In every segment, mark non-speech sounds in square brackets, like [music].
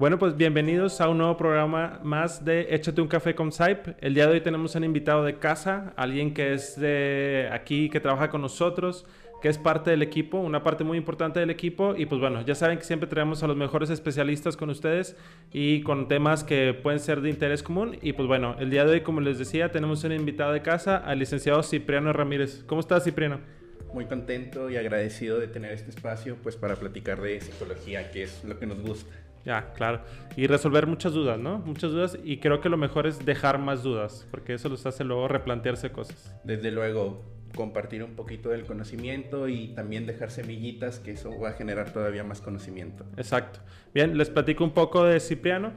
Bueno, pues bienvenidos a un nuevo programa más de Échate un café con Saip. El día de hoy tenemos un invitado de casa, alguien que es de aquí, que trabaja con nosotros, que es parte del equipo, una parte muy importante del equipo. Y pues bueno, ya saben que siempre traemos a los mejores especialistas con ustedes y con temas que pueden ser de interés común. Y pues bueno, el día de hoy, como les decía, tenemos un invitado de casa, al licenciado Cipriano Ramírez. ¿Cómo estás, Cipriano? Muy contento y agradecido de tener este espacio pues para platicar de psicología, que es lo que nos gusta. Ya, claro. Y resolver muchas dudas, ¿no? Muchas dudas y creo que lo mejor es dejar más dudas, porque eso los hace luego replantearse cosas. Desde luego, compartir un poquito del conocimiento y también dejar semillitas, que eso va a generar todavía más conocimiento. Exacto. Bien, les platico un poco de Cipriano.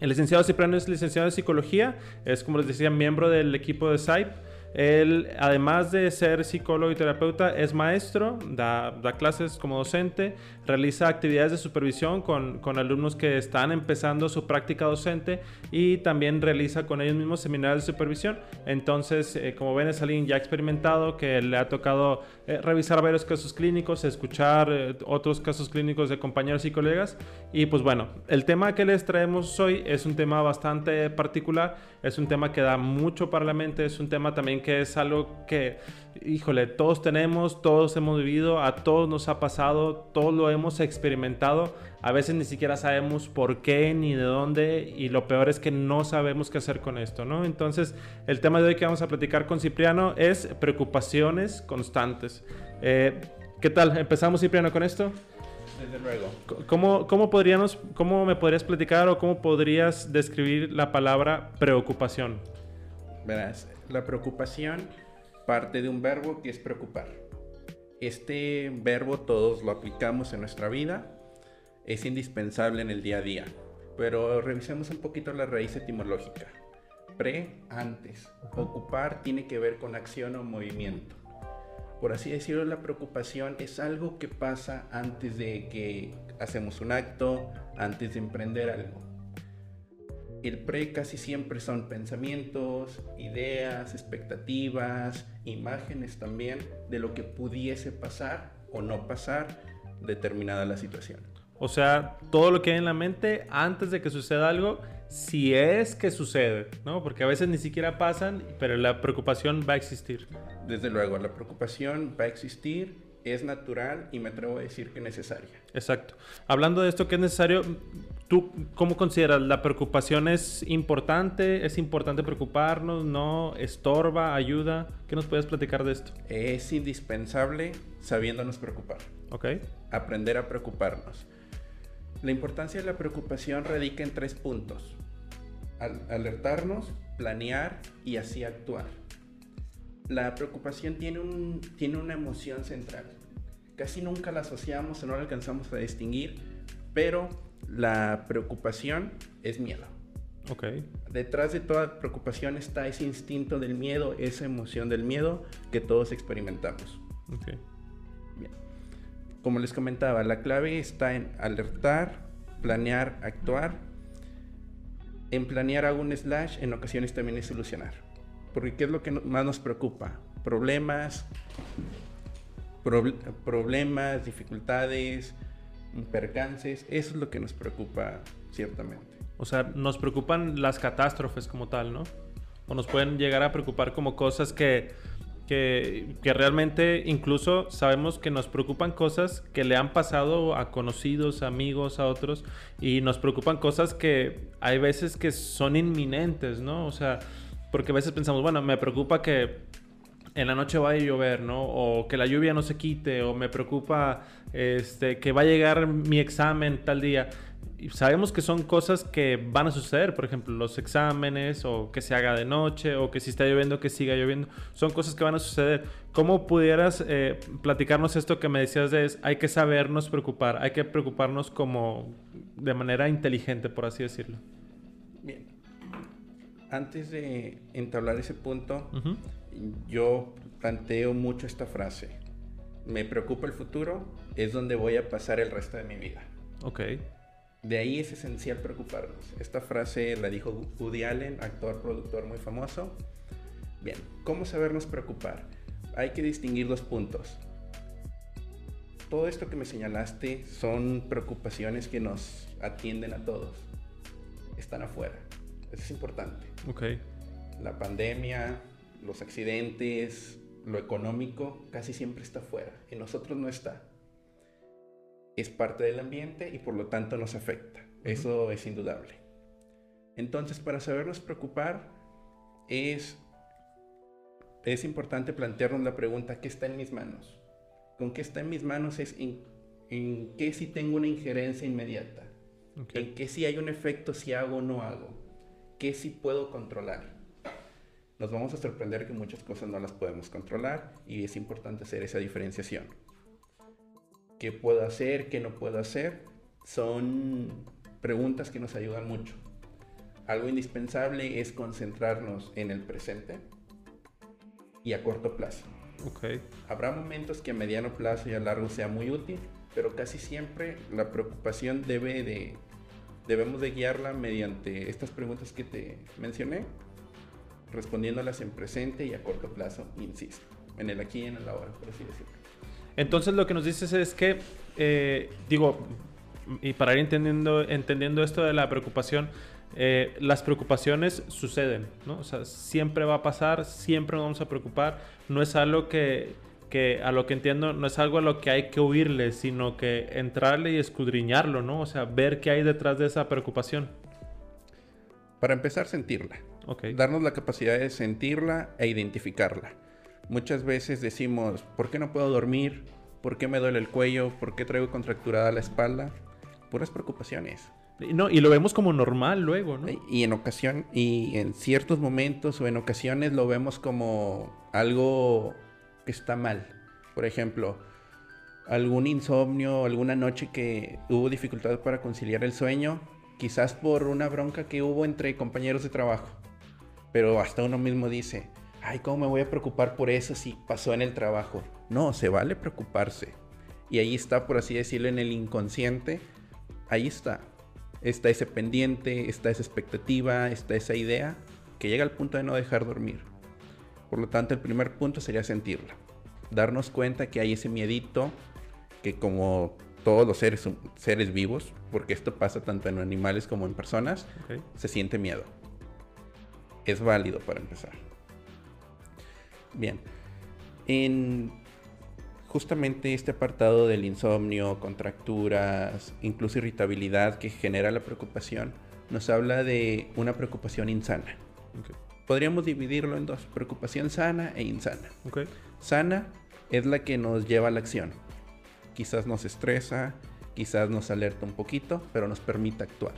El licenciado Cipriano es licenciado en psicología, es como les decía, miembro del equipo de SAIP él, además de ser psicólogo y terapeuta, es maestro, da, clases como docente, realiza actividades de supervisión con, alumnos que están empezando su práctica docente y también realiza con ellos mismos seminarios de supervisión. Entonces, eh, como ven, es alguien ya experimentado que le ha tocado eh, revisar varios casos clínicos, escuchar eh, otros casos clínicos de compañeros y colegas. Y pues bueno, el tema que les traemos hoy es un tema bastante particular, es un tema que da mucho para la mente, es un tema también que es algo que, híjole, todos tenemos, todos hemos vivido, a todos nos ha pasado, todos lo hemos experimentado. A veces ni siquiera sabemos por qué ni de dónde y lo peor es que no sabemos qué hacer con esto, ¿no? Entonces, el tema de hoy que vamos a platicar con Cipriano es preocupaciones constantes. Eh, ¿Qué tal? ¿Empezamos, Cipriano, con esto? Desde luego. ¿Cómo, cómo, podríamos, ¿Cómo me podrías platicar o cómo podrías describir la palabra preocupación? Verás, la preocupación parte de un verbo que es preocupar. Este verbo todos lo aplicamos en nuestra vida, es indispensable en el día a día, pero revisemos un poquito la raíz etimológica. Pre, antes. Ocupar tiene que ver con acción o movimiento. Por así decirlo, la preocupación es algo que pasa antes de que hacemos un acto, antes de emprender algo el pre casi siempre son pensamientos, ideas, expectativas, imágenes también de lo que pudiese pasar o no pasar determinada la situación. O sea, todo lo que hay en la mente antes de que suceda algo, si es que sucede, ¿no? Porque a veces ni siquiera pasan, pero la preocupación va a existir. Desde luego, la preocupación va a existir es natural y me atrevo a decir que necesaria. Exacto. Hablando de esto que es necesario, ¿tú cómo consideras? ¿La preocupación es importante? ¿Es importante preocuparnos? ¿No? ¿Estorba? ¿Ayuda? ¿Qué nos puedes platicar de esto? Es indispensable sabiéndonos preocupar. Ok. Aprender a preocuparnos. La importancia de la preocupación radica en tres puntos. alertarnos, planear y así actuar la preocupación tiene, un, tiene una emoción central. Casi nunca la asociamos o no la alcanzamos a distinguir, pero la preocupación es miedo. Okay. Detrás de toda preocupación está ese instinto del miedo, esa emoción del miedo que todos experimentamos. Okay. Bien. Como les comentaba, la clave está en alertar, planear, actuar. En planear hago un slash, en ocasiones también es solucionar. Porque ¿qué es lo que más nos preocupa? Problemas, problemas, dificultades, percances, eso es lo que nos preocupa ciertamente. O sea, nos preocupan las catástrofes como tal, ¿no? O nos pueden llegar a preocupar como cosas que, que, que, realmente incluso sabemos que nos preocupan cosas que le han pasado a conocidos, amigos, a otros, y nos preocupan cosas que hay veces que son inminentes, ¿no? O sea, porque a veces pensamos, bueno, me preocupa que en la noche vaya a llover, ¿no? O que la lluvia no se quite, o me preocupa este, que va a llegar mi examen tal día. Y sabemos que son cosas que van a suceder, por ejemplo, los exámenes, o que se haga de noche, o que si está lloviendo, que siga lloviendo. Son cosas que van a suceder. ¿Cómo pudieras eh, platicarnos esto que me decías de es, hay que sabernos preocupar, hay que preocuparnos como de manera inteligente, por así decirlo? Bien, antes de entablar ese punto, yo planteo mucho esta frase. Me preocupa el futuro, es donde voy a pasar el resto de mi vida. Ok. De ahí es esencial preocuparnos. Esta frase la dijo Woody Allen, actor, productor muy famoso. Bien, ¿cómo sabernos preocupar? Hay que distinguir dos puntos. todo esto que me señalaste son preocupaciones que nos atienden a todos. Están afuera. Eso es importante. Ok. La pandemia, los accidentes, lo económico, casi siempre está afuera. En nosotros no está. Es parte del ambiente y por lo tanto nos afecta. Eso es indudable. Entonces, para sabernos preocupar, es, es importante plantearnos la pregunta, ¿qué está en mis manos? Con qué está en mis manos es en, en qué si tengo una injerencia inmediata. okay. En qué si hay un efecto si hago o no hago. ¿Qué si puedo controlar? Nos vamos a sorprender que muchas cosas no las podemos controlar y es importante hacer esa diferenciación. ¿Qué puedo hacer? ¿Qué no puedo hacer? Son preguntas que nos ayudan mucho. Algo indispensable es concentrarnos en el presente y a corto plazo. Habrá momentos que a mediano plazo y a largo sea muy útil, pero casi siempre la preocupación debe de, debemos de guiarla mediante estas preguntas que te mencioné, respondiéndolas en presente y a corto plazo, insisto, en el aquí y en el ahora, por así decirlo. Entonces lo que nos dices es que, eh, digo, y para ir entendiendo, entendiendo esto de la preocupación, eh, las preocupaciones suceden, ¿no? O sea, siempre va a pasar, siempre nos vamos a preocupar. No es algo que, que, a lo que entiendo, no es algo a lo que hay que huirle, sino que entrarle y escudriñarlo, ¿no? O sea, ver qué hay detrás de esa preocupación. Para empezar, sentirla. Ok. Darnos la capacidad de sentirla e identificarla. Muchas veces decimos, ¿por qué no puedo dormir? ¿Por qué me duele el cuello? ¿Por qué traigo contracturada la espalda? Puras preocupaciones. No, y lo vemos como normal luego, ¿no? Y en ocasión, y en ciertos momentos o en ocasiones lo vemos como algo que está mal. Por ejemplo, algún insomnio, alguna noche que hubo dificultad para conciliar el sueño, quizás por una bronca que hubo entre compañeros de trabajo. Pero hasta uno mismo dice, ay, ¿cómo me voy a preocupar por eso si pasó en el trabajo? No, se vale preocuparse. Y ahí está, por así decirlo, en el inconsciente, ahí está. Está ese pendiente, está esa expectativa, está esa idea que llega al punto de no dejar dormir. Por lo tanto, el primer punto sería sentirla. Darnos cuenta que hay ese miedito que como todos los seres, seres vivos, porque esto pasa tanto en animales como en personas, se siente miedo. Es válido para empezar. Bien. En justamente este apartado del insomnio, contracturas, incluso irritabilidad que genera la preocupación, nos habla de una preocupación insana. Podríamos dividirlo en dos, preocupación sana e insana. Sana es la que nos lleva a la acción. Quizás nos estresa, quizás nos alerta un poquito, pero nos permite actuar.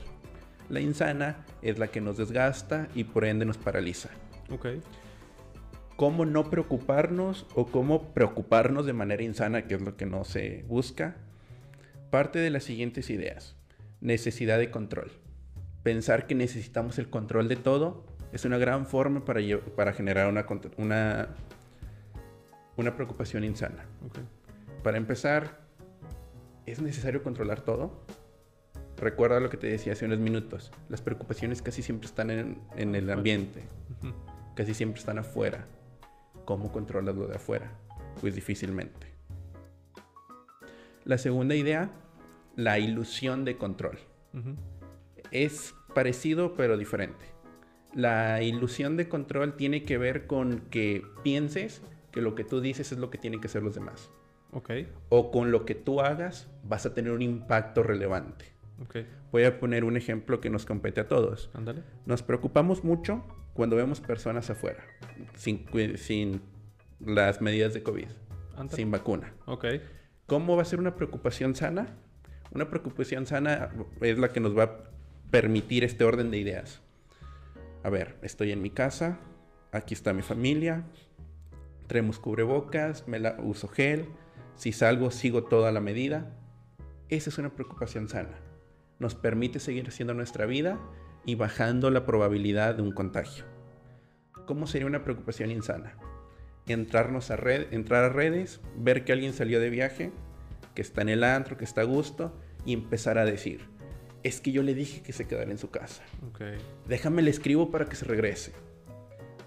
La insana es la que nos desgasta y por ende nos paraliza. Ok. ¿Cómo no preocuparnos o cómo preocuparnos de manera insana, que es lo que no se busca? Parte de las siguientes ideas. Necesidad de control. Pensar que necesitamos el control de todo es una gran forma para, para generar una, una, una preocupación insana. Para empezar, ¿es necesario controlar todo? Recuerda lo que te decía hace unos minutos. Las preocupaciones casi siempre están en, en el ambiente, casi siempre están afuera. ¿Cómo controlas lo de afuera? Pues difícilmente. La segunda idea, la ilusión de control. Es parecido pero diferente. La ilusión de control tiene que ver con que pienses que lo que tú dices es lo que tienen que hacer los demás. Ok. o con lo que tú hagas vas a tener un impacto relevante. Ok. Voy a poner un ejemplo que nos compete a todos. Ándale. Nos preocupamos mucho cuando vemos personas afuera, sin, sin las medidas de COVID, sin vacuna. Ok. ¿Cómo va a ser una preocupación sana? Una preocupación sana es la que nos va a permitir este orden de ideas. A ver, estoy en mi casa, aquí está mi familia, traemos cubrebocas, me la uso gel, si salgo sigo toda la medida. Esa es una preocupación sana. Nos permite seguir haciendo nuestra vida y bajando la probabilidad de un contagio. ¿Cómo sería una preocupación insana? Entrarnos a red, entrar a redes, ver que alguien salió de viaje, que está en el antro, que está a gusto, y empezar a decir, es que yo le dije que se quedara en su casa. Ok. Déjame le escribo para que se regrese.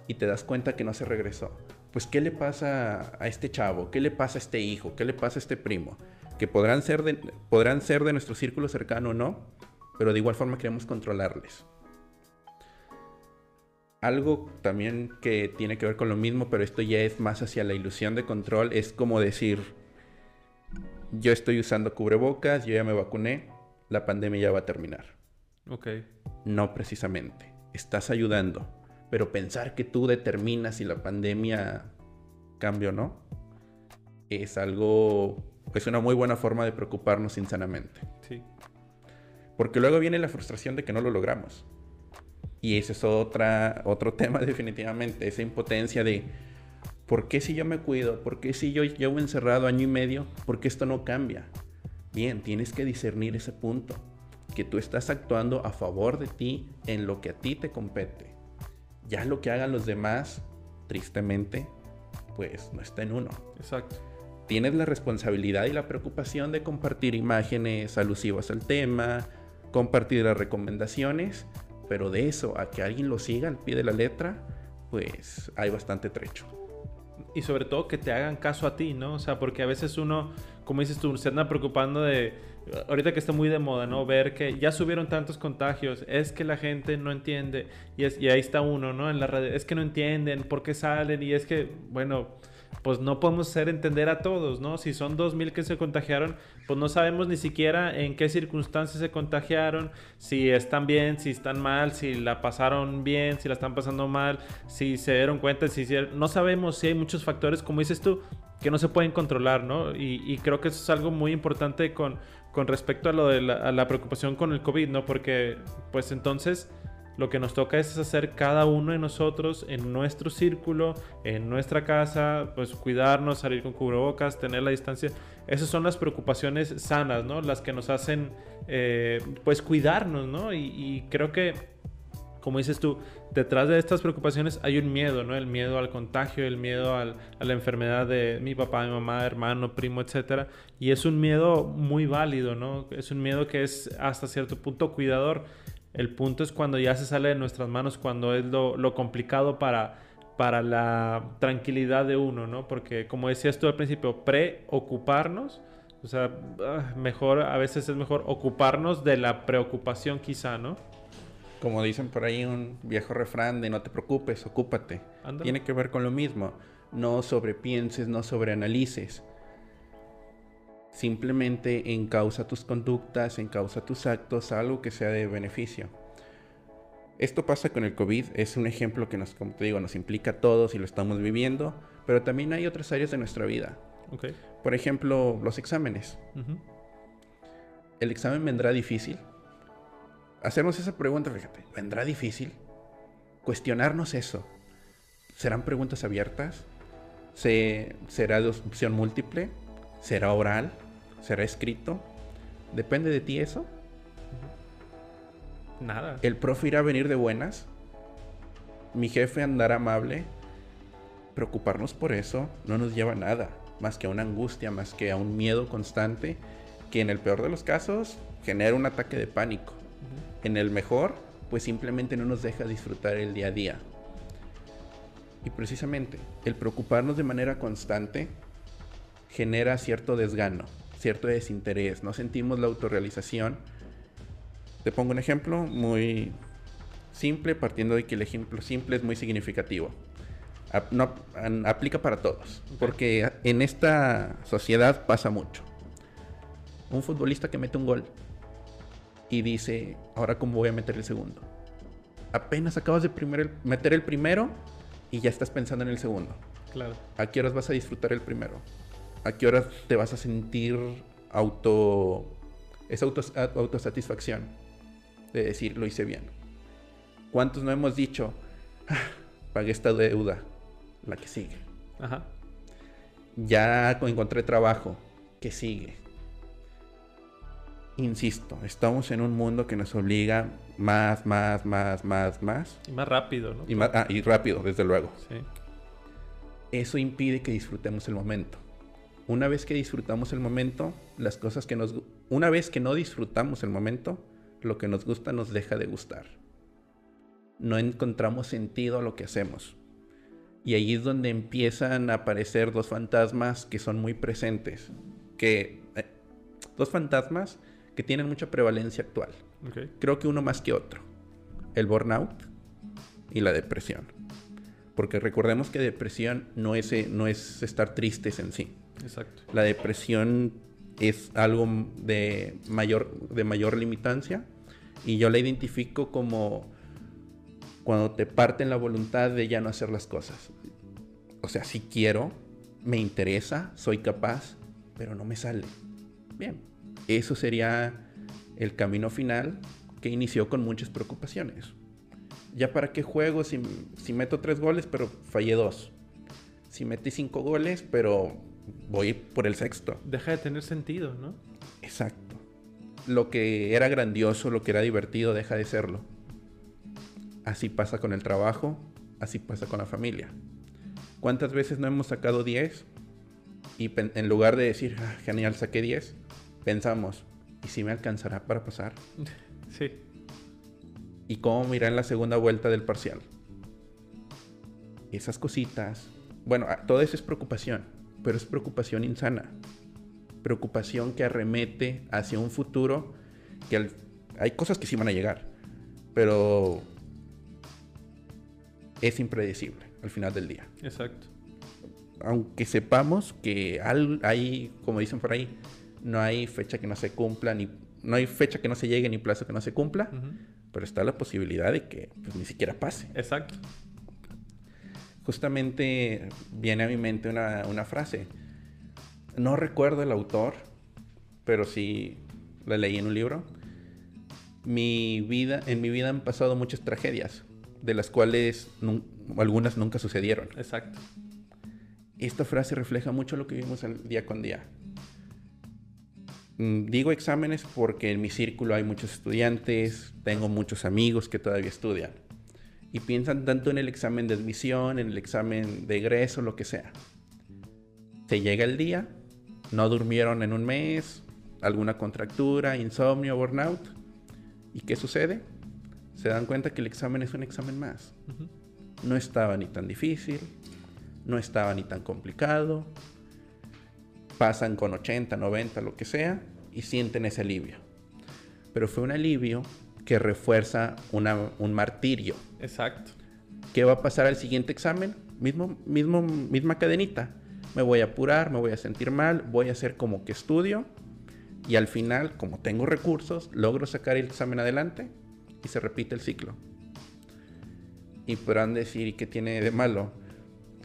Y te das cuenta que no se regresó. Pues, ¿qué le pasa a este chavo? ¿Qué le pasa a este hijo? ¿Qué le pasa a este primo? Que podrán ser de, podrán ser de nuestro círculo cercano o no, pero de igual forma queremos controlarles. Algo también que tiene que ver con lo mismo, pero esto ya es más hacia la ilusión de control, es como decir, yo estoy usando cubrebocas, yo ya me vacuné, la pandemia ya va a terminar. Ok. No precisamente. Estás ayudando. Pero pensar que tú determinas si la pandemia cambia o no es algo, es una muy buena forma de preocuparnos insanamente. Sí. Porque luego viene la frustración de que no lo logramos. Y ese es otra, otro [laughs] tema definitivamente, esa impotencia de ¿por qué si yo me cuido? ¿Por qué si yo llevo encerrado año y medio? ¿Por qué esto no cambia? Bien, tienes que discernir ese punto, que tú estás actuando a favor de ti en lo que a ti te compete. Ya lo que hagan los demás, tristemente, pues no está en uno. Exacto. Tienes la responsabilidad y la preocupación de compartir imágenes alusivas al tema, compartir las recomendaciones, pero de eso a que alguien lo siga al pie de la letra, pues hay bastante trecho. Y sobre todo que te hagan caso a ti, ¿no? O sea, porque a veces uno, como dices tú, se anda preocupando de, ahorita que está muy de moda, ¿no? Ver que ya subieron tantos contagios, es que la gente no entiende, y, es, ahí está uno, ¿no? En la red, es que no entienden por qué salen, y es que, bueno, pues no podemos hacer entender a todos, ¿no? Si son 2.000 que se contagiaron, pues no sabemos ni siquiera en qué circunstancias se contagiaron, si están bien, si están mal, si la pasaron bien, si la están pasando mal, si se dieron cuenta, si. No sabemos si hay muchos factores, como dices tú, que no se pueden controlar, ¿no? Y, creo que eso es algo muy importante con, con respecto a lo de a la preocupación con el COVID, ¿no? Porque, pues entonces lo que nos toca es hacer cada uno de nosotros en nuestro círculo, en nuestra casa, pues cuidarnos, salir con cubrebocas, tener la distancia. Esas son las preocupaciones sanas, ¿no? Las que nos hacen, eh, pues, cuidarnos, ¿no? Y, creo que, como dices tú, detrás de estas preocupaciones hay un miedo, ¿no? El miedo al contagio, el miedo a la enfermedad de mi papá, mi mamá, hermano, primo, etc. Y es un miedo muy válido, ¿no? Es un miedo que es hasta cierto punto cuidador el punto es cuando ya se sale de nuestras manos, cuando es lo, complicado para, para la tranquilidad de uno, ¿no? Porque como decías tú al principio, preocuparnos, o sea, ah, mejor, a veces es mejor ocuparnos de la preocupación quizá, ¿no? Como dicen por ahí un viejo refrán de no te preocupes, ocúpate. Tiene que ver con lo mismo. No sobrepienses, no sobreanalices. Simplemente encausa tus conductas, encausa tus actos, algo que sea de beneficio. Esto pasa con el COVID, es un ejemplo que nos, como te digo, nos implica a todos y lo estamos viviendo, pero también hay otras áreas de nuestra vida. Por ejemplo, los exámenes. ¿El examen vendrá difícil? Hacernos esa pregunta, fíjate, ¿vendrá difícil? Cuestionarnos eso. ¿Serán preguntas abiertas? ¿Será de opción múltiple? ¿Será oral? ¿Será escrito? ¿Depende de ti eso? Nada. ¿El profe irá a venir de buenas? ¿Mi jefe andará amable? Preocuparnos por eso no nos lleva a nada, más que a una angustia, más que a un miedo constante, que en el peor de los casos genera un ataque de pánico. En el mejor, pues simplemente no nos deja disfrutar el día a día. Y precisamente, el preocuparnos de manera constante genera cierto desgano cierto desinterés, no sentimos la autorrealización. Te pongo un ejemplo muy simple, partiendo de que el ejemplo simple es muy significativo. no, aplica para todos, porque en esta sociedad pasa mucho. Un futbolista que mete un gol y dice, ahora cómo voy a meter el segundo. Apenas acabas de meter el primero y ya estás pensando en el segundo. Claro. ¿A qué horas vas a disfrutar el primero? ¿A qué hora te vas a sentir auto... esa autosatisfacción de decir, lo hice bien? ¿Cuántos no hemos dicho, ah, pagué esta deuda, la que sigue? Ajá. Ya encontré trabajo, que sigue? Insisto, estamos en un mundo que nos obliga más, más, más, más, más. Y más rápido, ¿no? Y, más, ah, y rápido, desde luego. Sí. Eso impide que disfrutemos el momento una vez que disfrutamos el momento, las cosas que nos... Una vez que no disfrutamos el momento, lo que nos gusta nos deja de gustar. No encontramos sentido a lo que hacemos. Y ahí es donde empiezan a aparecer los fantasmas que son muy presentes. Que eh, dos fantasmas que tienen mucha prevalencia actual. Creo que uno más que otro. El burnout y la depresión. Porque recordemos que depresión no es, eh, no es estar tristes en sí. Exacto. La depresión es algo de mayor, de mayor limitancia y yo la identifico como cuando te parten la voluntad de ya no hacer las cosas. O sea, si quiero, me interesa, soy capaz, pero no me sale. Bien, eso sería el camino final que inició con muchas preocupaciones. ¿Ya para qué juego si, si meto tres goles pero fallé dos? Si metí cinco goles pero voy por el sexto. Deja de tener sentido, ¿no? Exacto. Lo que era grandioso, lo que era divertido, deja de serlo. Así pasa con el trabajo, así pasa con la familia. ¿Cuántas veces no hemos sacado 10? Y en lugar de decir, ah, genial, saqué 10, pensamos, ¿y si me alcanzará para pasar? [laughs] Sí. ¿Y cómo me irá en la segunda vuelta del parcial? Esas cositas. Bueno, todo eso es preocupación pero es preocupación insana. Preocupación que arremete hacia un futuro que hay cosas que sí van a llegar, pero es impredecible al final del día. Exacto. Aunque sepamos que hay, como dicen por ahí, no hay fecha que no se cumpla, ni no hay fecha que no se llegue, ni plazo que no se cumpla, pero está la posibilidad de que pues, ni siquiera pase. Exacto justamente viene a mi mente una, frase. No recuerdo el autor, pero sí la leí en un libro. Mi vida, en mi vida han pasado muchas tragedias, de las cuales algunas nunca sucedieron. Exacto. Esta frase refleja mucho lo que vivimos día con día. Mm, digo exámenes porque en mi círculo hay muchos estudiantes, tengo muchos amigos que todavía estudian y piensan tanto en el examen de admisión, en el examen de egreso, lo que sea. Se llega el día, no durmieron en un mes, alguna contractura, insomnio, burnout. ¿Y qué sucede? Se dan cuenta que el examen es un examen más. No estaba ni tan difícil, no estaba ni tan complicado. Pasan con 80, 90, lo que sea, y sienten ese alivio. Pero fue un alivio que refuerza un martirio. Exacto. ¿Qué va a pasar al siguiente examen? Mismo, mismo, misma cadenita. Me voy a apurar, me voy a sentir mal, voy a hacer como que estudio y al final, como tengo recursos, logro sacar el examen adelante y se repite el ciclo. Y podrán decir, ¿y qué tiene de malo?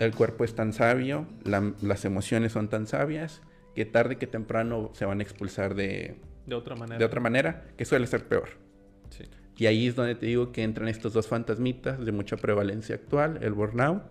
El cuerpo es tan sabio, las emociones son tan sabias, que tarde que temprano se van a expulsar de, de otra manera. De otra manera, que suele ser peor. Y ahí es donde te digo que entran estos dos fantasmitas de mucha prevalencia actual, el burnout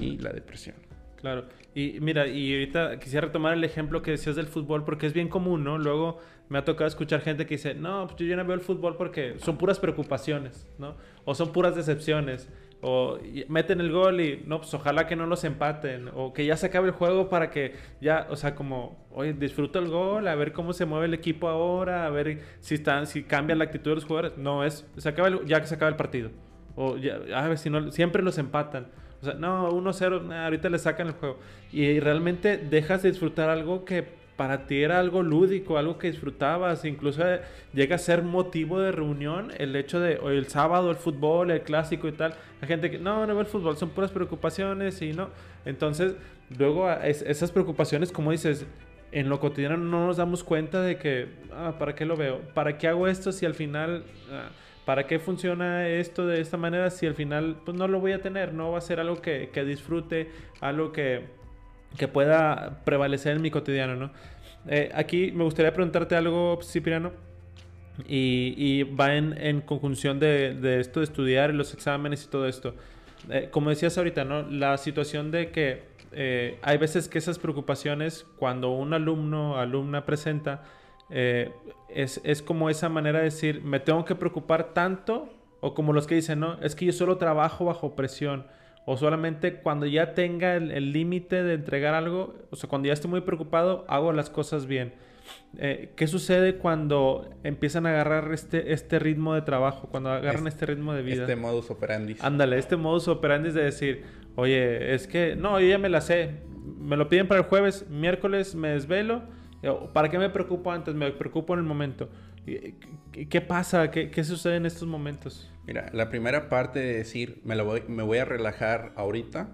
y la depresión. Claro. Y mira, y ahorita quisiera retomar el ejemplo que decías del fútbol porque es bien común, ¿no? Luego me ha tocado escuchar gente que dice, no, pues yo ya no veo el fútbol porque son puras preocupaciones, ¿no? O son puras decepciones. O meten el gol y no, pues ojalá que no los empaten. O que ya se acabe el juego para que ya, o sea, como, oye, disfruto el gol, a ver cómo se mueve el equipo ahora, a ver si están, si cambia la actitud de los jugadores. No, es, se acaba ya que se acaba el partido. O ya, a ver si no, siempre los empatan. O sea, no, 1-0, ahorita le sacan el juego. Y realmente dejas de disfrutar algo que para ti era algo lúdico, algo que disfrutabas, incluso eh, llega a ser motivo de reunión el hecho de hoy el sábado el fútbol, el clásico y tal. Hay gente que no, no ve el fútbol, son puras preocupaciones y no. Entonces, luego esas preocupaciones, como dices, en lo cotidiano no nos damos cuenta de que, ah, ¿para qué lo veo? ¿Para qué hago esto si al final, ah, ¿para qué funciona esto de esta manera si al final, pues no lo voy a tener? No va a ser algo que, que disfrute, algo que que pueda prevalecer en mi cotidiano, ¿no? Eh, aquí me gustaría preguntarte algo, Cipriano, y, va en, conjunción de, esto de estudiar los exámenes y todo esto. Eh, como decías ahorita, ¿no? La situación de que eh, hay veces que esas preocupaciones, cuando un alumno, alumna presenta, es, es como esa manera de decir, me tengo que preocupar tanto, o como los que dicen, no, es que yo solo trabajo bajo presión o solamente cuando ya tenga el límite de entregar algo, o sea, cuando ya esté muy preocupado, hago las cosas bien. Eh, ¿Qué sucede cuando empiezan a agarrar este, este ritmo de trabajo, cuando agarran este, ritmo de vida? Este modus operandi. Ándale, este modus operandi de decir, oye, es que, no, yo ya me la sé, me lo piden para el jueves, miércoles me desvelo, ¿Para qué me preocupo antes? Me preocupo en el momento. ¿Qué pasa? ¿Qué, qué sucede en estos momentos? Mira, la primera parte de decir me, lo voy, me voy a relajar ahorita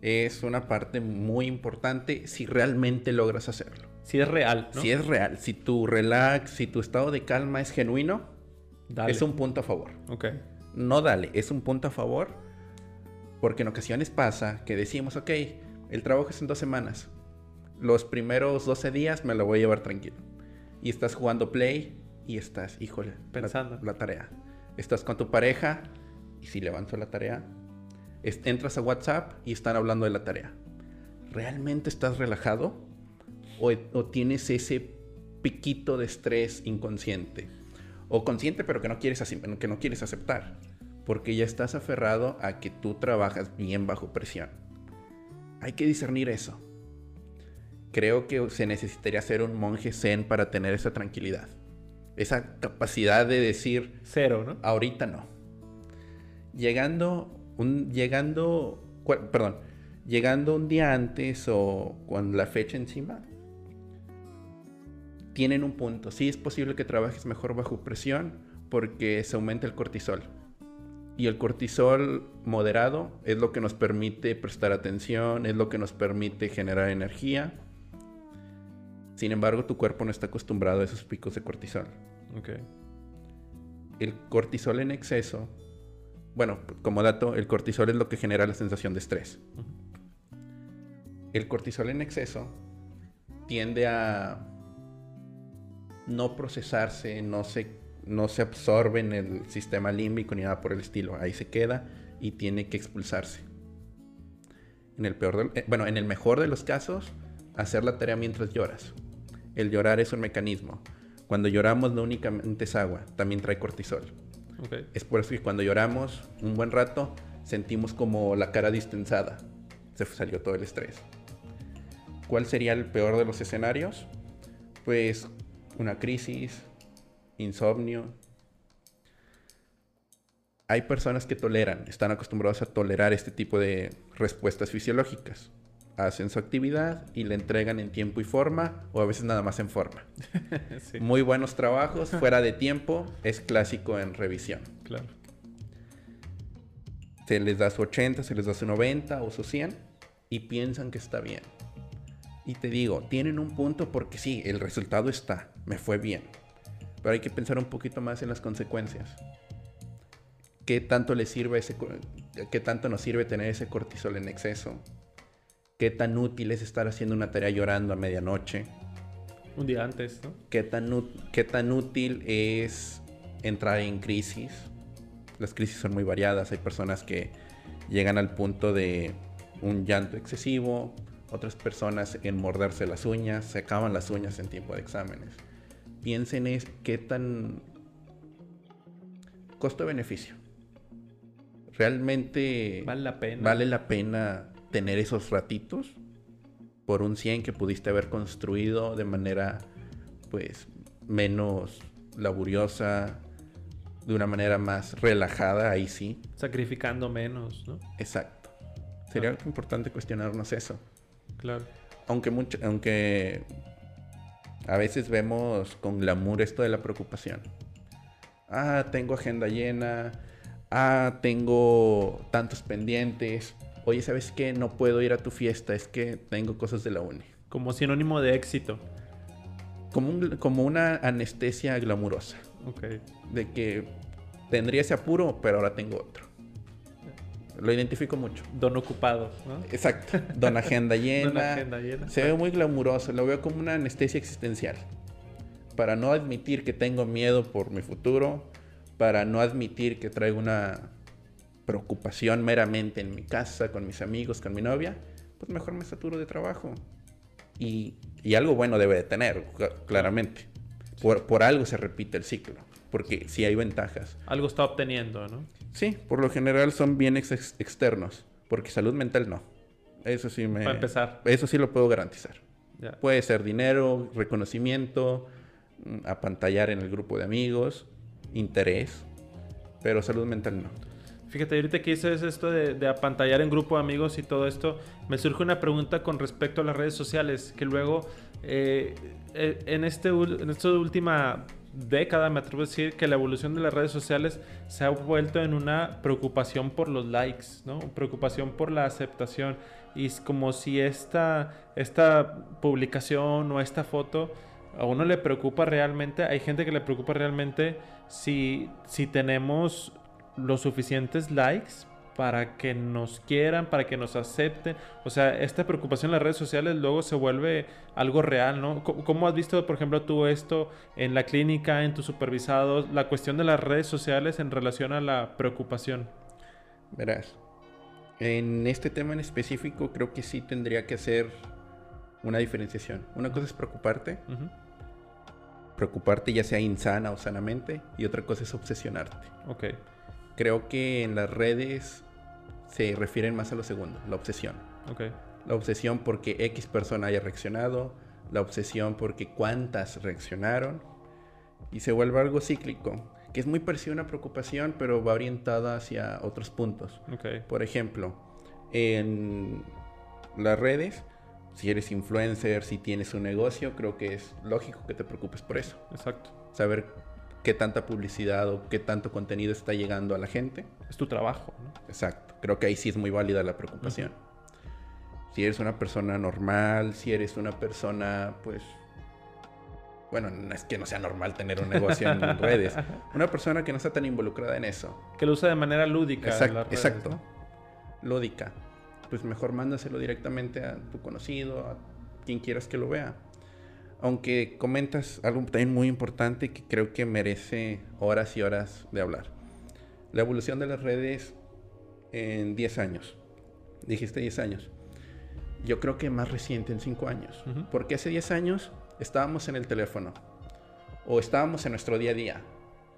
es una parte muy importante si realmente logras hacerlo. Si es real, ¿no? Si es real, si tu relax, si tu estado de calma es genuino, es un punto a favor. Ok. No dale, es un punto a favor porque en ocasiones pasa que decimos, ok, el trabajo es en dos semanas. Los primeros 12 días me lo voy a llevar tranquilo. Y estás jugando play y estás, híjole, pensando la, tarea. Estás con tu pareja y si levanto la tarea, entras a WhatsApp y están hablando de la tarea. ¿Realmente estás relajado? ¿O, o tienes ese piquito de estrés inconsciente? O consciente pero que no, quieres, que no quieres aceptar. Porque ya estás aferrado a que tú trabajas bien bajo presión. Hay que discernir eso. Creo que se necesitaría ser un monje zen para tener esa tranquilidad esa capacidad de decir... Cero, ¿no? Ahorita no. Llegando, un, llegando, perdón, llegando un día antes o con la fecha encima, tienen un punto. Sí es posible que trabajes mejor bajo presión porque se aumenta el cortisol. Y el cortisol moderado es lo que nos permite prestar atención, es lo que nos permite generar energía sin embargo, tu cuerpo no está acostumbrado a esos picos de cortisol. Okay. El cortisol en exceso, bueno, como dato, el cortisol es lo que genera la sensación de estrés. El cortisol en exceso tiende a no procesarse, no se, no se absorbe en el sistema límbico ni nada por el estilo. Ahí se queda y tiene que expulsarse. En el peor eh, bueno, en el mejor de los casos, hacer la tarea mientras lloras. El llorar es un mecanismo. Cuando lloramos no únicamente es agua, también trae cortisol. Es por eso que cuando lloramos un buen rato sentimos como la cara distensada. Se salió todo el estrés. ¿Cuál sería el peor de los escenarios? Pues una crisis, insomnio. Hay personas que toleran, están acostumbrados a tolerar este tipo de respuestas fisiológicas hacen su actividad y le entregan en tiempo y forma o a veces nada más en forma. [laughs] Muy buenos trabajos, fuera de tiempo, es clásico en revisión. Claro. Se les da su 80, se les da su 90 o su 100 y piensan que está bien. Y te digo, tienen un punto porque sí, el resultado está, me fue bien. Pero hay que pensar un poquito más en las consecuencias. ¿Qué tanto les sirve ese qué tanto nos sirve tener ese cortisol en exceso? Qué tan útil es estar haciendo una tarea llorando a medianoche. Un día antes, ¿no? ¿Qué tan, qué tan útil es entrar en crisis? Las crisis son muy variadas. Hay personas que llegan al punto de un llanto excesivo, otras personas en morderse las uñas, se acaban las uñas en tiempo de exámenes. Piensen es qué tan costo-beneficio. Realmente vale la pena. Vale la pena tener esos ratitos por un 100 que pudiste haber construido de manera pues menos laboriosa, de una manera más relajada, ahí sí. Sacrificando menos, ¿no? Exacto. Sería importante cuestionarnos eso. Claro. Aunque mucho, aunque a veces vemos con glamour esto de la preocupación. Ah, tengo agenda llena. Ah, tengo tantos pendientes oye, ¿sabes qué? No puedo ir a tu fiesta, es que tengo cosas de la uni. Como sinónimo de éxito. Como, como una anestesia glamurosa. Ok. De que tendría ese apuro, pero ahora tengo otro. Lo identifico mucho. Don ocupado, ¿no? Exacto. [laughs] Don agenda llena. Don agenda llena. Se ve muy glamuroso. Lo veo como una anestesia existencial. Para no admitir que tengo miedo por mi futuro. Para no admitir que traigo una preocupación meramente en mi casa, con mis amigos, con mi novia, pues mejor me saturo de trabajo. Y, algo bueno debe de tener, claramente. Por, algo se repite el ciclo, porque sí hay ventajas. Algo está obteniendo, ¿no? Sí, por lo general son bienes externos, porque salud mental no. Eso sí me... Para empezar. Eso sí lo puedo garantizar. Puede ser dinero, reconocimiento, mm, apantallar en el grupo de amigos, interés, pero salud mental no. Fíjate, ahorita que dices esto de, de apantallar en grupo de amigos y todo esto, me surge una pregunta con respecto a las redes sociales, que luego eh, eh, en, este, en esta última década, me atrevo a decir, que la evolución de las redes sociales se ha vuelto en una preocupación por los likes, ¿no? Preocupación por la aceptación. Y es como si esta, esta publicación o esta foto a uno le preocupa realmente, hay gente que le preocupa realmente si, si tenemos los suficientes likes para que nos quieran, para que nos acepten. O sea, esta preocupación en las redes sociales luego se vuelve algo real, ¿no? ¿Cómo has visto, por ejemplo, tú esto en la clínica, en tus supervisados, la cuestión de las redes sociales en relación a la preocupación? Verás, en este tema en específico creo que sí tendría que hacer una diferenciación. Una cosa es preocuparte, preocuparte ya sea insana o sanamente, y otra cosa es obsesionarte. Ok. Creo que en las redes se refieren más a lo segundo, la obsesión. Ok. La obsesión porque X persona haya reaccionado, la obsesión porque cuántas reaccionaron, y se vuelve algo cíclico, que es muy parecido a una preocupación, pero va orientada hacia otros puntos. Ok. Por ejemplo, en las redes, si eres influencer, si tienes un negocio, creo que es lógico que te preocupes por eso. Exacto. Saber qué tanta publicidad o qué tanto contenido está llegando a la gente. Es tu trabajo, ¿no? Exacto. Creo que ahí sí es muy válida la preocupación. Si eres una persona normal, si eres una persona, pues... Bueno, no es que no sea normal tener un negocio en [laughs] redes. Una persona que no está tan involucrada en eso. Que lo usa de manera lúdica. Exacto. las redes, exacto. ¿no? Lúdica. Pues mejor mándaselo directamente a tu conocido, a quien quieras que lo vea. Aunque comentas algo también muy importante que creo que merece horas y horas de hablar. La evolución de las redes en 10 años. Dijiste 10 años. Yo creo que más reciente en 5 años. Porque hace 10 años estábamos en el teléfono o estábamos en nuestro día a día.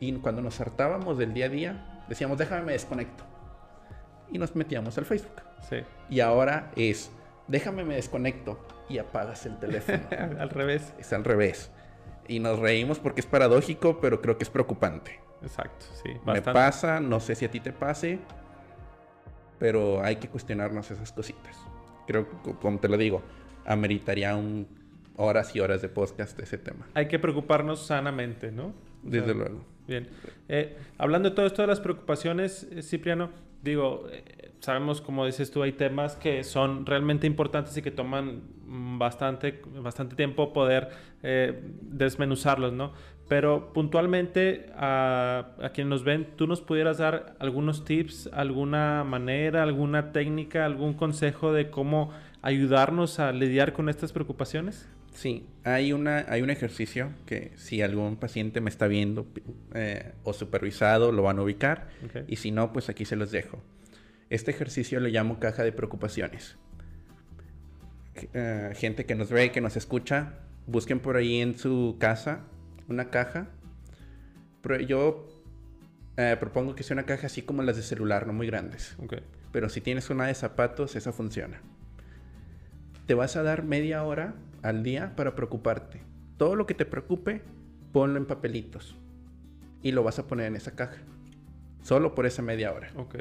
Y cuando nos hartábamos del día a día, decíamos, déjame me desconecto. Y nos metíamos al Facebook. Sí. Y ahora es, déjame me desconecto y apagas el teléfono. [laughs] Al revés. es al revés. Y nos reímos porque es paradójico, pero creo que es preocupante. Exacto, sí. Me Bastante. pasa, no sé si a ti te pase, pero hay que cuestionarnos esas cositas. Creo que, co- como te lo digo, ameritaría un horas y horas de podcast de ese tema. Hay que preocuparnos sanamente, ¿no? O Desde sea, luego. Bien. Eh, hablando de todo esto de las preocupaciones, eh, Cipriano, digo, eh, sabemos, como dices tú, hay temas que son realmente importantes y que toman bastante, bastante tiempo poder eh, desmenuzarlos, ¿no? Pero puntualmente, a, a quienes nos ven, ¿tú nos pudieras dar algunos tips, alguna manera, alguna técnica, algún consejo de cómo ayudarnos a lidiar con estas preocupaciones? Sí, hay, una, hay un ejercicio que si algún paciente me está viendo eh, o supervisado, lo van a ubicar. Y si no, pues aquí se los dejo. Este ejercicio lo llamo caja de preocupaciones. Eh, gente que nos ve, que nos escucha, busquen por ahí en su casa una caja. Pero yo eh, propongo que sea una caja así como las de celular, no muy grandes. Pero si tienes una de zapatos, esa funciona. Te vas a dar media hora al día para preocuparte. Todo lo que te preocupe, ponlo en papelitos. Y lo vas a poner en esa caja. Solo por esa media hora. Ok.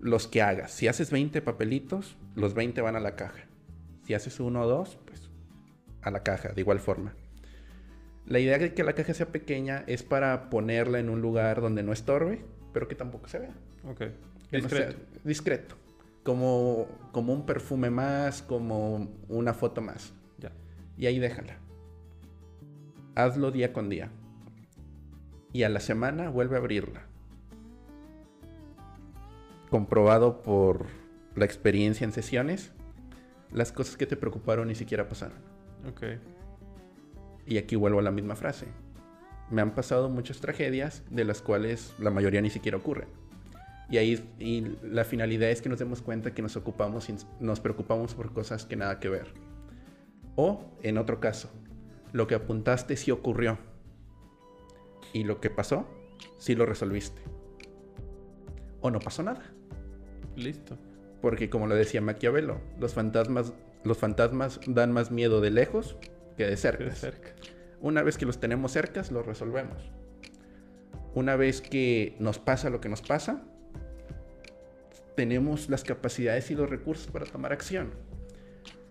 Los que hagas. Si haces 20 papelitos, los 20 van a la caja. Si haces uno o dos, pues a la caja, de igual forma. La idea de que la caja sea pequeña es para ponerla en un lugar donde no estorbe, pero que tampoco se vea. Ok. No Discreto. discreto. Como, como un perfume más, como una foto más. Y ahí déjala. Hazlo día con día. Y a la semana vuelve a abrirla. Comprobado por la experiencia en sesiones, las cosas que te preocuparon ni siquiera pasaron. Ok. Y aquí vuelvo a la misma frase. Me han pasado muchas tragedias de las cuales la mayoría ni siquiera ocurren. Y ahí y la finalidad es que nos demos cuenta que nos ocupamos, nos preocupamos por cosas que nada que ver. O, en otro caso, lo que apuntaste sí ocurrió. Y lo que pasó, sí lo resolviste. O no pasó nada. Listo. Porque como lo decía Maquiavelo, los fantasmas, los fantasmas dan más miedo de lejos que de cerca. De cerca. Una vez que los tenemos cercas, los resolvemos. Una vez que nos pasa lo que nos pasa, tenemos las capacidades y los recursos para tomar acción.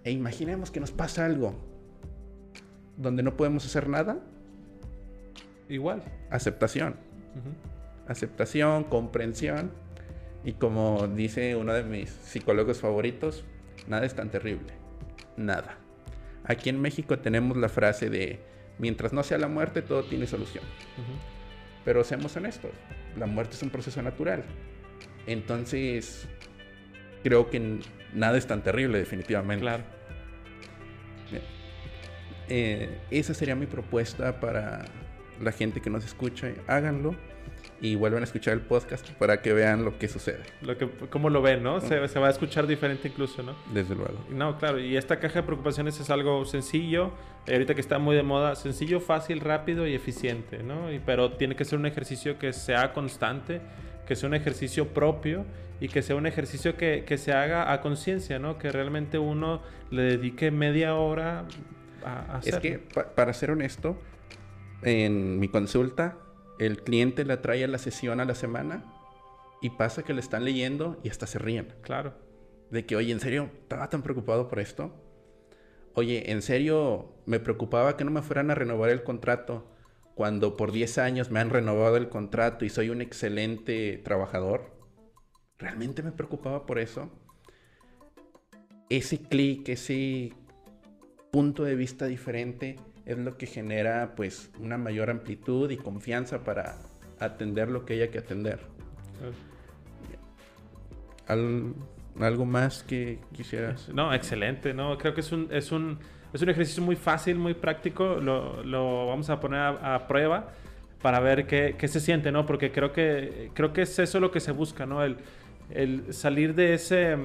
E imaginemos que nos pasa algo donde no podemos hacer nada. Igual. Aceptación. Aceptación, comprensión. Y como dice uno de mis psicólogos favoritos, nada es tan terrible. Nada. Aquí en México tenemos la frase de, mientras no sea la muerte, todo tiene solución. Pero seamos honestos, la muerte es un proceso natural. Entonces, creo que nada es tan terrible, definitivamente. Claro. Eh, esa sería mi propuesta para la gente que nos escucha. Háganlo y vuelvan a escuchar el podcast para que vean lo que sucede. Lo que, cómo lo ven, ¿no? Se, va a escuchar diferente incluso, ¿no? Desde luego. No, claro, y esta caja de preocupaciones es algo sencillo, eh, ahorita que está muy de moda, sencillo, fácil, rápido y eficiente, ¿no? Y, pero tiene que ser un ejercicio que sea constante, que sea un ejercicio propio y que sea un ejercicio que, que se haga a conciencia, ¿no? Que realmente uno le dedique media hora a, hacerlo. Es que, para ser honesto, en mi consulta el cliente la trae a la sesión a la semana y pasa que le están leyendo y hasta se ríen. Claro. De que, oye, ¿en serio estaba tan preocupado por esto? Oye, ¿en serio me preocupaba que no me fueran a renovar el contrato cuando por 10 años me han renovado el contrato y soy un excelente trabajador? ¿Realmente me preocupaba por eso? Ese clic, ese punto de vista diferente es lo que genera pues una mayor amplitud y confianza para atender lo que haya que atender. ¿Algo más que quisieras? No, excelente, no, creo que es un, es un, es un ejercicio muy fácil, muy práctico, lo, vamos a poner a, prueba para ver qué, se siente, ¿no? Porque creo que, creo que es eso lo que se busca, ¿no? El salir de ese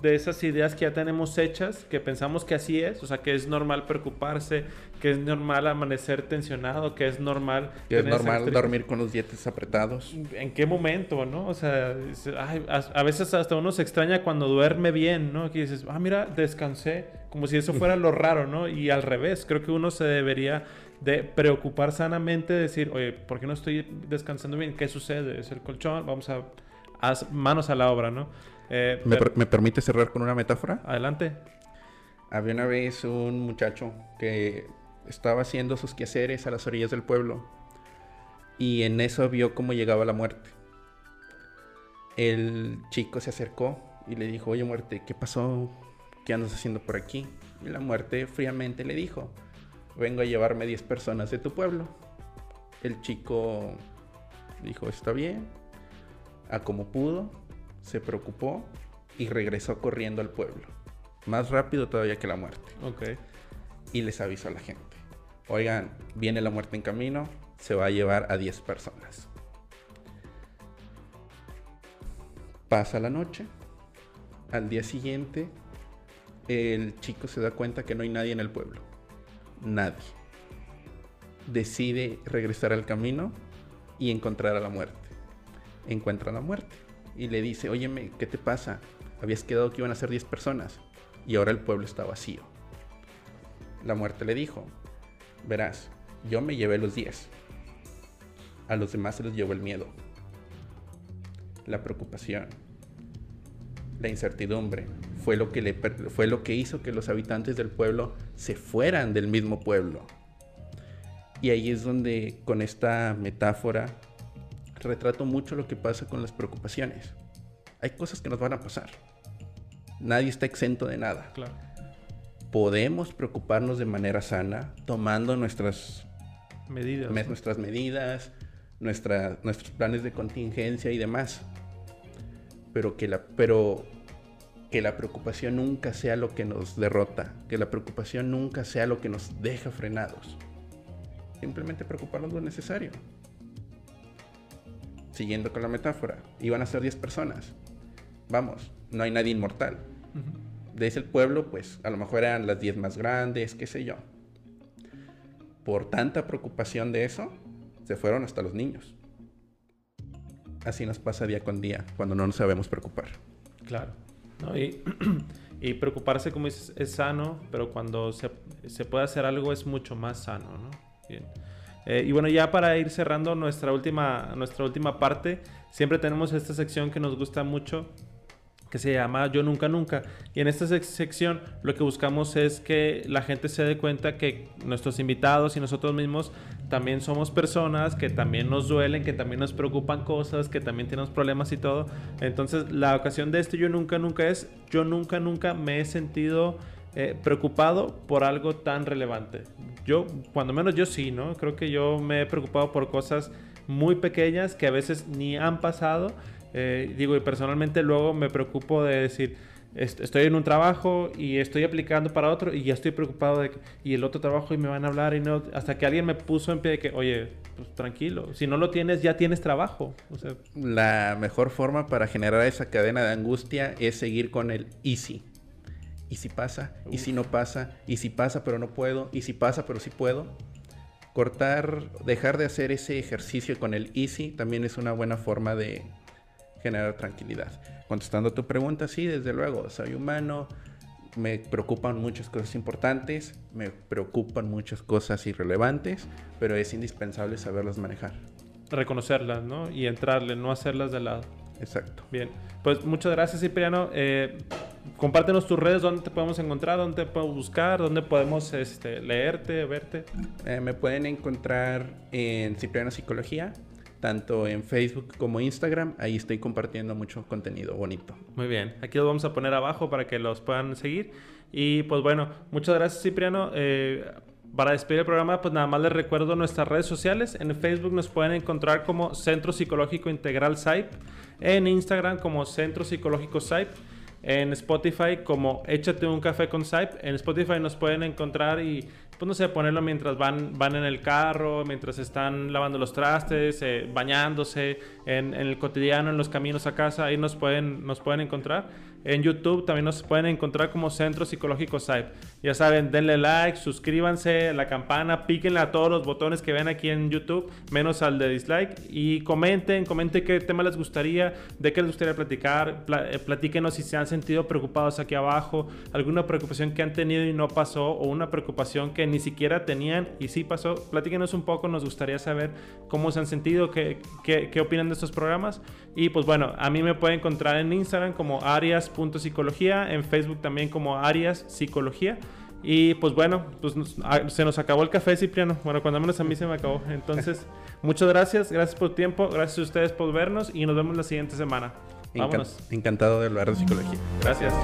de esas ideas que ya tenemos hechas, que pensamos que así es, o sea, que es normal preocuparse, que es normal amanecer tensionado, que es normal... Que es normal dormir con los dientes apretados. ¿En qué momento, no? O sea, a, veces hasta uno se extraña cuando duerme bien, ¿no? Que dices, ah, mira, descansé, como si eso fuera lo raro, ¿no? Y al revés, creo que uno se debería de preocupar sanamente, decir, oye, ¿por qué no estoy descansando bien? ¿Qué sucede? ¿Es el colchón? Vamos a... Haz manos a la obra, ¿no? Eh, ¿Me, permite cerrar con una metáfora? Adelante. Había una vez un muchacho que estaba haciendo sus quehaceres a las orillas del pueblo y en eso vio cómo llegaba la muerte. El chico se acercó y le dijo, oye muerte, ¿qué pasó? ¿Qué andas haciendo por aquí? Y la muerte fríamente le dijo, vengo a llevarme 10 personas de tu pueblo. El chico dijo, está bien, a como pudo, se preocupó y regresó corriendo al pueblo. Más rápido todavía que la muerte. Ok. Y les avisó a la gente. Oigan, viene la muerte en camino, se va a llevar a 10 personas. Pasa la noche. Al día siguiente, el chico se da cuenta que no hay nadie en el pueblo. Nadie. Decide regresar al camino y encontrar a la muerte. Encuentra a la muerte y le dice, óyeme, ¿qué te pasa? Habías quedado que iban a ser 10 personas y ahora el pueblo está vacío. La muerte le dijo, verás, yo me llevé los 10. A los demás se les llevó el miedo, la preocupación, la incertidumbre. Fue lo, que fue lo que hizo que los habitantes del pueblo se fueran del mismo pueblo. Y ahí es donde con esta metáfora retrato mucho lo que pasa con las preocupaciones. Hay cosas que nos van a pasar. Nadie está exento de nada. Claro. Podemos preocuparnos de manera sana, tomando nuestras medidas, nuestras medidas, nuestros planes de contingencia y demás. Pero que, la, pero que la preocupación nunca sea lo que nos derrota, que la preocupación nunca sea lo que nos deja frenados. Simplemente preocuparnos lo necesario siguiendo con la metáfora, iban a ser 10 personas. Vamos, no hay nadie inmortal. De ese pueblo, pues a lo mejor eran las 10 más grandes, qué sé yo. Por tanta preocupación de eso, se fueron hasta los niños. Así nos pasa día con día cuando no nos sabemos preocupar. Claro. [clears throat] y, preocuparse, como dices, es sano, pero cuando se, se, puede hacer algo es mucho más sano, ¿no? Bien. Eh, y bueno, ya para ir cerrando nuestra última, nuestra última parte, siempre tenemos esta sección que nos gusta mucho, que se llama Yo Nunca Nunca. Y en esta sección lo que buscamos es que la gente se dé cuenta que nuestros invitados y nosotros mismos también somos personas, que también nos duelen, que también nos preocupan cosas, que también tenemos problemas y todo. Entonces la ocasión de este Yo Nunca Nunca es Yo Nunca Nunca me he sentido eh, preocupado por algo tan relevante. Yo, cuando menos yo sí, ¿no? Creo que yo me he preocupado por cosas muy pequeñas que a veces ni han pasado eh, digo, y personalmente luego me preocupo de decir, estoy en un trabajo y estoy aplicando para otro y ya estoy preocupado de que, y el otro trabajo y me van a hablar y no, hasta que alguien me puso en pie de que, oye, pues tranquilo, si no lo tienes, ya tienes trabajo. La mejor forma para generar esa cadena de angustia es seguir con el easy. ¿Y si pasa? ¿Y si no pasa? ¿Y si pasa pero no puedo? ¿Y si pasa pero sí puedo? Cortar, dejar de hacer ese ejercicio con el easy también es una buena forma de generar tranquilidad. Contestando a tu pregunta, sí, desde luego, soy humano, me preocupan muchas cosas importantes, me preocupan muchas cosas irrelevantes, pero es indispensable saberlas manejar. Reconocerlas, ¿no? Y entrarle, no hacerlas de lado. Exacto. Bien, pues muchas gracias Cipriano. Eh, compártenos tus redes, dónde te podemos encontrar, dónde te podemos buscar, dónde podemos este, leerte, verte. Eh, me pueden encontrar en Cipriano Psicología, tanto en Facebook como Instagram. Ahí estoy compartiendo mucho contenido bonito. Muy bien, aquí los vamos a poner abajo para que los puedan seguir. Y pues bueno, muchas gracias Cipriano. Eh, para despedir el programa, pues nada más les recuerdo nuestras redes sociales. En Facebook nos pueden encontrar como Centro Psicológico Integral SAIP. En Instagram como Centro Psicológico SAIP. En Spotify como Échate un café con SAIP. En Spotify nos pueden encontrar y pues no sé, ponerlo mientras van, van en el carro, mientras están lavando los trastes, eh, bañándose, en, en, el cotidiano, en los caminos a casa, ahí nos pueden, nos pueden encontrar. En YouTube también nos pueden encontrar como Centro Psicológico SAIP. Ya saben, denle like, suscríbanse, la campana, píquenle a todos los botones que ven aquí en YouTube, menos al de dislike. Y comenten, comenten qué tema les gustaría, de qué les gustaría platicar. Eh, platíquenos si se han sentido preocupados aquí abajo, alguna preocupación que han tenido y no pasó, o una preocupación que ni siquiera tenían y sí pasó. Platíquenos un poco, nos gustaría saber cómo se han sentido, qué, qué, qué opinan de estos programas. Y pues bueno, a mí me pueden encontrar en Instagram como arias.psicología, en Facebook también como Arias Psicología. Y pues bueno, pues se nos acabó el café, Cipriano. Bueno, cuando menos a mí se me acabó. Entonces, [laughs] muchas gracias, gracias por tu tiempo, gracias a ustedes por vernos y nos vemos la siguiente semana. Vámonos. Encantado de hablar de psicología. Gracias.